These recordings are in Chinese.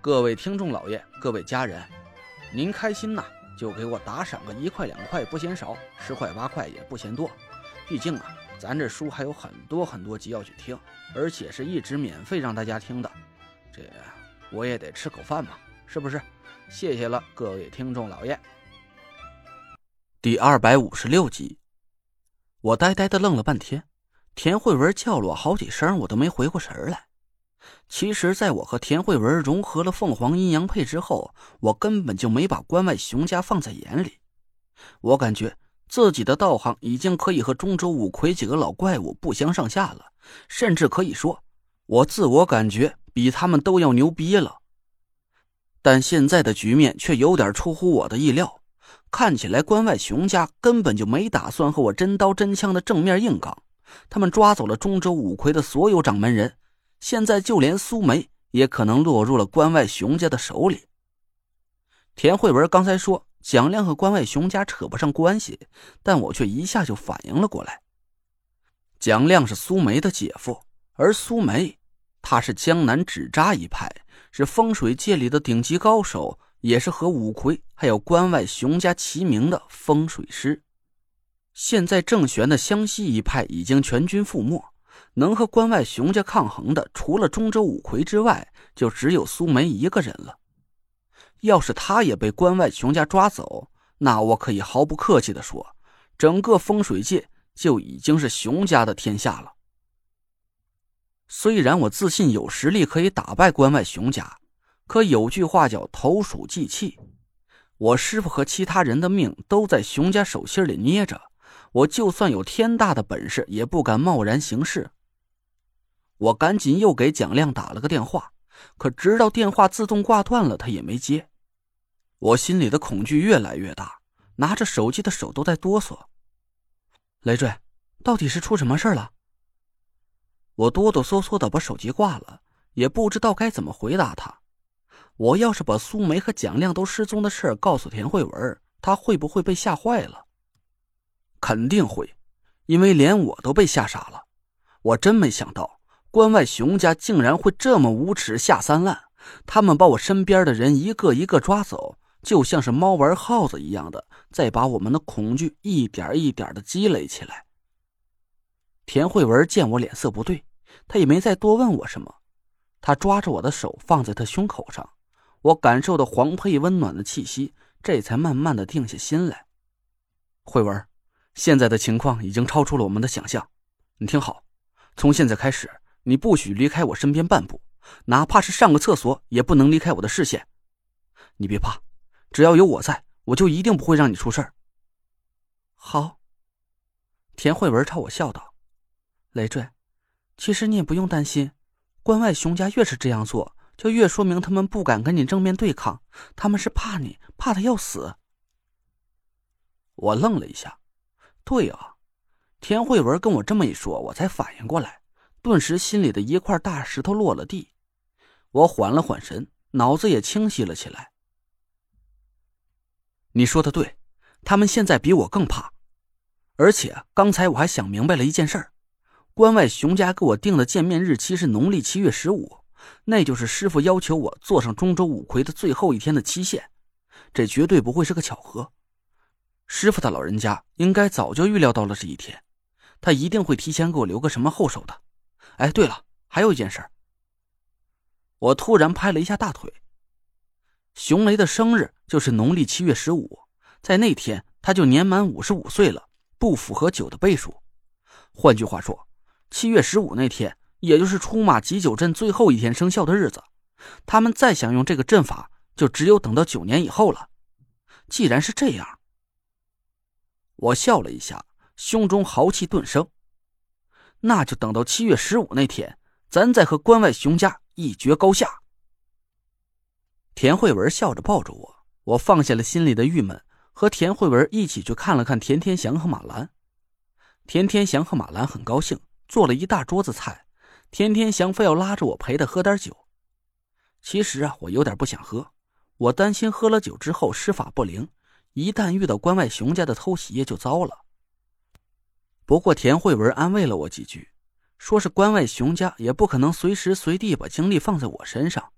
各位听众老爷，各位家人，您开心呐，就给我打赏个一块两块不嫌少，十块八块也不嫌多。毕竟啊，咱这书还有很多很多集要去听，而且是一直免费让大家听的，这我也得吃口饭嘛，是不是？谢谢了，各位听众老爷。第二百五十六集，我呆呆的愣了半天，田慧文叫了我好几声，我都没回过神来。其实，在我和田慧文融合了凤凰阴阳配之后，我根本就没把关外熊家放在眼里。我感觉自己的道行已经可以和中州五魁几个老怪物不相上下了，甚至可以说，我自我感觉比他们都要牛逼了。但现在的局面却有点出乎我的意料，看起来关外熊家根本就没打算和我真刀真枪的正面硬刚，他们抓走了中州五魁的所有掌门人。现在就连苏梅也可能落入了关外熊家的手里。田慧文刚才说蒋亮和关外熊家扯不上关系，但我却一下就反应了过来。蒋亮是苏梅的姐夫，而苏梅，她是江南纸扎一派，是风水界里的顶级高手，也是和五魁还有关外熊家齐名的风水师。现在正玄的湘西一派已经全军覆没。能和关外熊家抗衡的，除了中州五魁之外，就只有苏梅一个人了。要是他也被关外熊家抓走，那我可以毫不客气的说，整个风水界就已经是熊家的天下了。虽然我自信有实力可以打败关外熊家，可有句话叫投鼠忌器，我师傅和其他人的命都在熊家手心里捏着，我就算有天大的本事，也不敢贸然行事。我赶紧又给蒋亮打了个电话，可直到电话自动挂断了，他也没接。我心里的恐惧越来越大，拿着手机的手都在哆嗦。累赘，到底是出什么事了？我哆哆嗦嗦的把手机挂了，也不知道该怎么回答他。我要是把苏梅和蒋亮都失踪的事告诉田慧文，他会不会被吓坏了？肯定会，因为连我都被吓傻了。我真没想到。关外熊家竟然会这么无耻下三滥！他们把我身边的人一个一个抓走，就像是猫玩耗子一样的，再把我们的恐惧一点一点的积累起来。田慧文见我脸色不对，他也没再多问我什么，他抓着我的手放在他胸口上，我感受到黄佩温暖的气息，这才慢慢的定下心来。慧文，现在的情况已经超出了我们的想象，你听好，从现在开始。你不许离开我身边半步，哪怕是上个厕所也不能离开我的视线。你别怕，只要有我在，我就一定不会让你出事儿。好。田慧文朝我笑道：“累赘，其实你也不用担心，关外熊家越是这样做，就越说明他们不敢跟你正面对抗，他们是怕你，怕的要死。”我愣了一下，对啊，田慧文跟我这么一说，我才反应过来。顿时，心里的一块大石头落了地。我缓了缓神，脑子也清晰了起来。你说的对，他们现在比我更怕。而且刚才我还想明白了一件事儿：关外熊家给我定的见面日期是农历七月十五，那就是师傅要求我坐上中州五魁的最后一天的期限。这绝对不会是个巧合。师傅的老人家应该早就预料到了这一天，他一定会提前给我留个什么后手的。哎，对了，还有一件事。我突然拍了一下大腿。熊雷的生日就是农历七月十五，在那天他就年满五十五岁了，不符合九的倍数。换句话说，七月十五那天，也就是出马急九阵最后一天生效的日子，他们再想用这个阵法，就只有等到九年以后了。既然是这样，我笑了一下，胸中豪气顿生。那就等到七月十五那天，咱再和关外熊家一决高下。田慧文笑着抱着我，我放下了心里的郁闷，和田慧文一起去看了看田天祥和马兰。田天祥和马兰很高兴，做了一大桌子菜。田天祥非要拉着我陪他喝点酒。其实啊，我有点不想喝，我担心喝了酒之后施法不灵，一旦遇到关外熊家的偷袭也就糟了。不过田慧文安慰了我几句，说是关外熊家也不可能随时随地把精力放在我身上。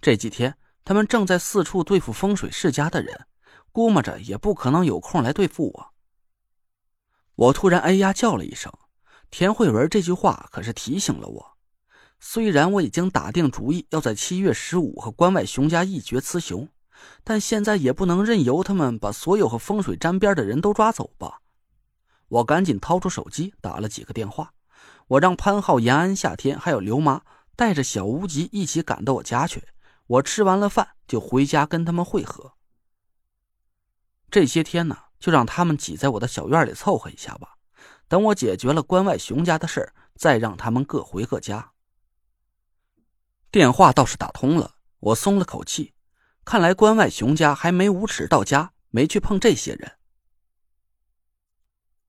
这几天他们正在四处对付风水世家的人，估摸着也不可能有空来对付我。我突然哎呀叫了一声，田慧文这句话可是提醒了我。虽然我已经打定主意要在七月十五和关外熊家一决雌雄，但现在也不能任由他们把所有和风水沾边的人都抓走吧。我赶紧掏出手机打了几个电话，我让潘浩、延安、夏天还有刘妈带着小无极一起赶到我家去。我吃完了饭就回家跟他们会合。这些天呢，就让他们挤在我的小院里凑合一下吧。等我解决了关外熊家的事再让他们各回各家。电话倒是打通了，我松了口气。看来关外熊家还没无耻到家，没去碰这些人。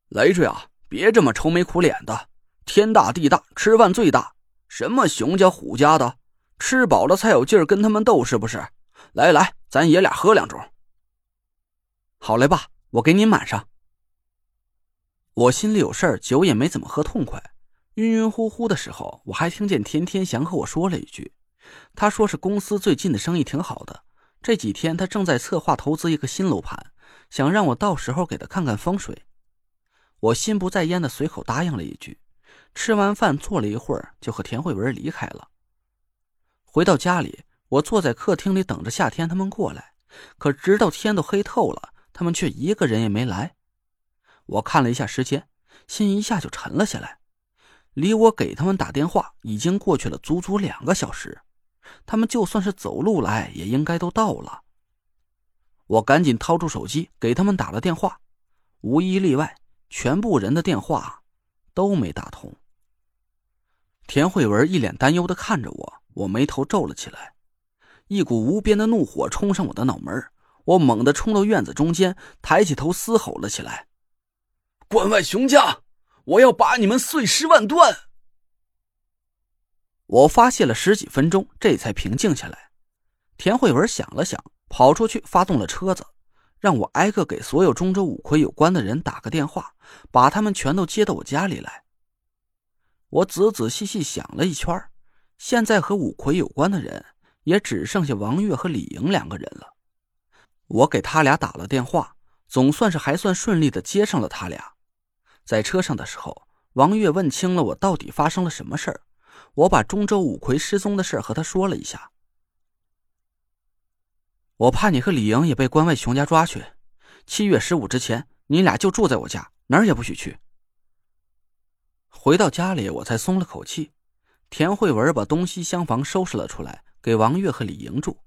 雷赘啊，别这么愁眉苦脸的。天大地大，吃饭最大。什么熊家虎家的，吃饱了才有劲儿跟他们斗，是不是？来来，咱爷俩喝两盅。好嘞，爸，我给您满上。我心里有事儿，酒也没怎么喝痛快。晕晕乎乎的时候，我还听见田天祥和我说了一句：“他说是公司最近的生意挺好的，这几天他正在策划投资一个新楼盘，想让我到时候给他看看风水。”我心不在焉的随口答应了一句。吃完饭坐了一会儿，就和田慧文离开了。回到家里，我坐在客厅里等着夏天他们过来，可直到天都黑透了，他们却一个人也没来。我看了一下时间，心一下就沉了下来。离我给他们打电话已经过去了足足两个小时，他们就算是走路来，也应该都到了。我赶紧掏出手机给他们打了电话，无一例外，全部人的电话都没打通。田慧文一脸担忧的看着我，我眉头皱了起来，一股无边的怒火冲上我的脑门，我猛地冲到院子中间，抬起头嘶吼了起来：“关外熊家！”我要把你们碎尸万段！我发泄了十几分钟，这才平静下来。田慧文想了想，跑出去发动了车子，让我挨个给所有中州五魁有关的人打个电话，把他们全都接到我家里来。我仔仔细细想了一圈，现在和五魁有关的人也只剩下王月和李莹两个人了。我给他俩打了电话，总算是还算顺利的接上了他俩。在车上的时候，王月问清了我到底发生了什么事儿。我把中州五魁失踪的事和他说了一下。我怕你和李莹也被关外熊家抓去，七月十五之前，你俩就住在我家，哪儿也不许去。回到家里，我才松了口气。田慧文把东西厢房收拾了出来，给王月和李莹住。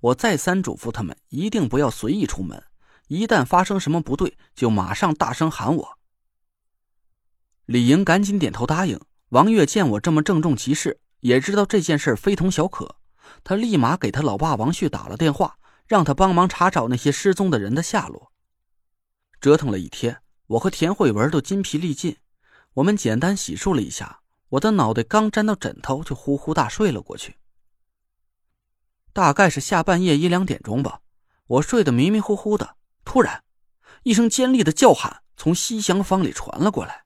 我再三嘱咐他们，一定不要随意出门，一旦发生什么不对，就马上大声喊我。李莹赶紧点头答应。王月见我这么郑重其事，也知道这件事非同小可，他立马给他老爸王旭打了电话，让他帮忙查找那些失踪的人的下落。折腾了一天，我和田慧文都筋疲力尽。我们简单洗漱了一下，我的脑袋刚沾到枕头，就呼呼大睡了过去。大概是下半夜一两点钟吧，我睡得迷迷糊糊的，突然，一声尖利的叫喊从西厢房里传了过来。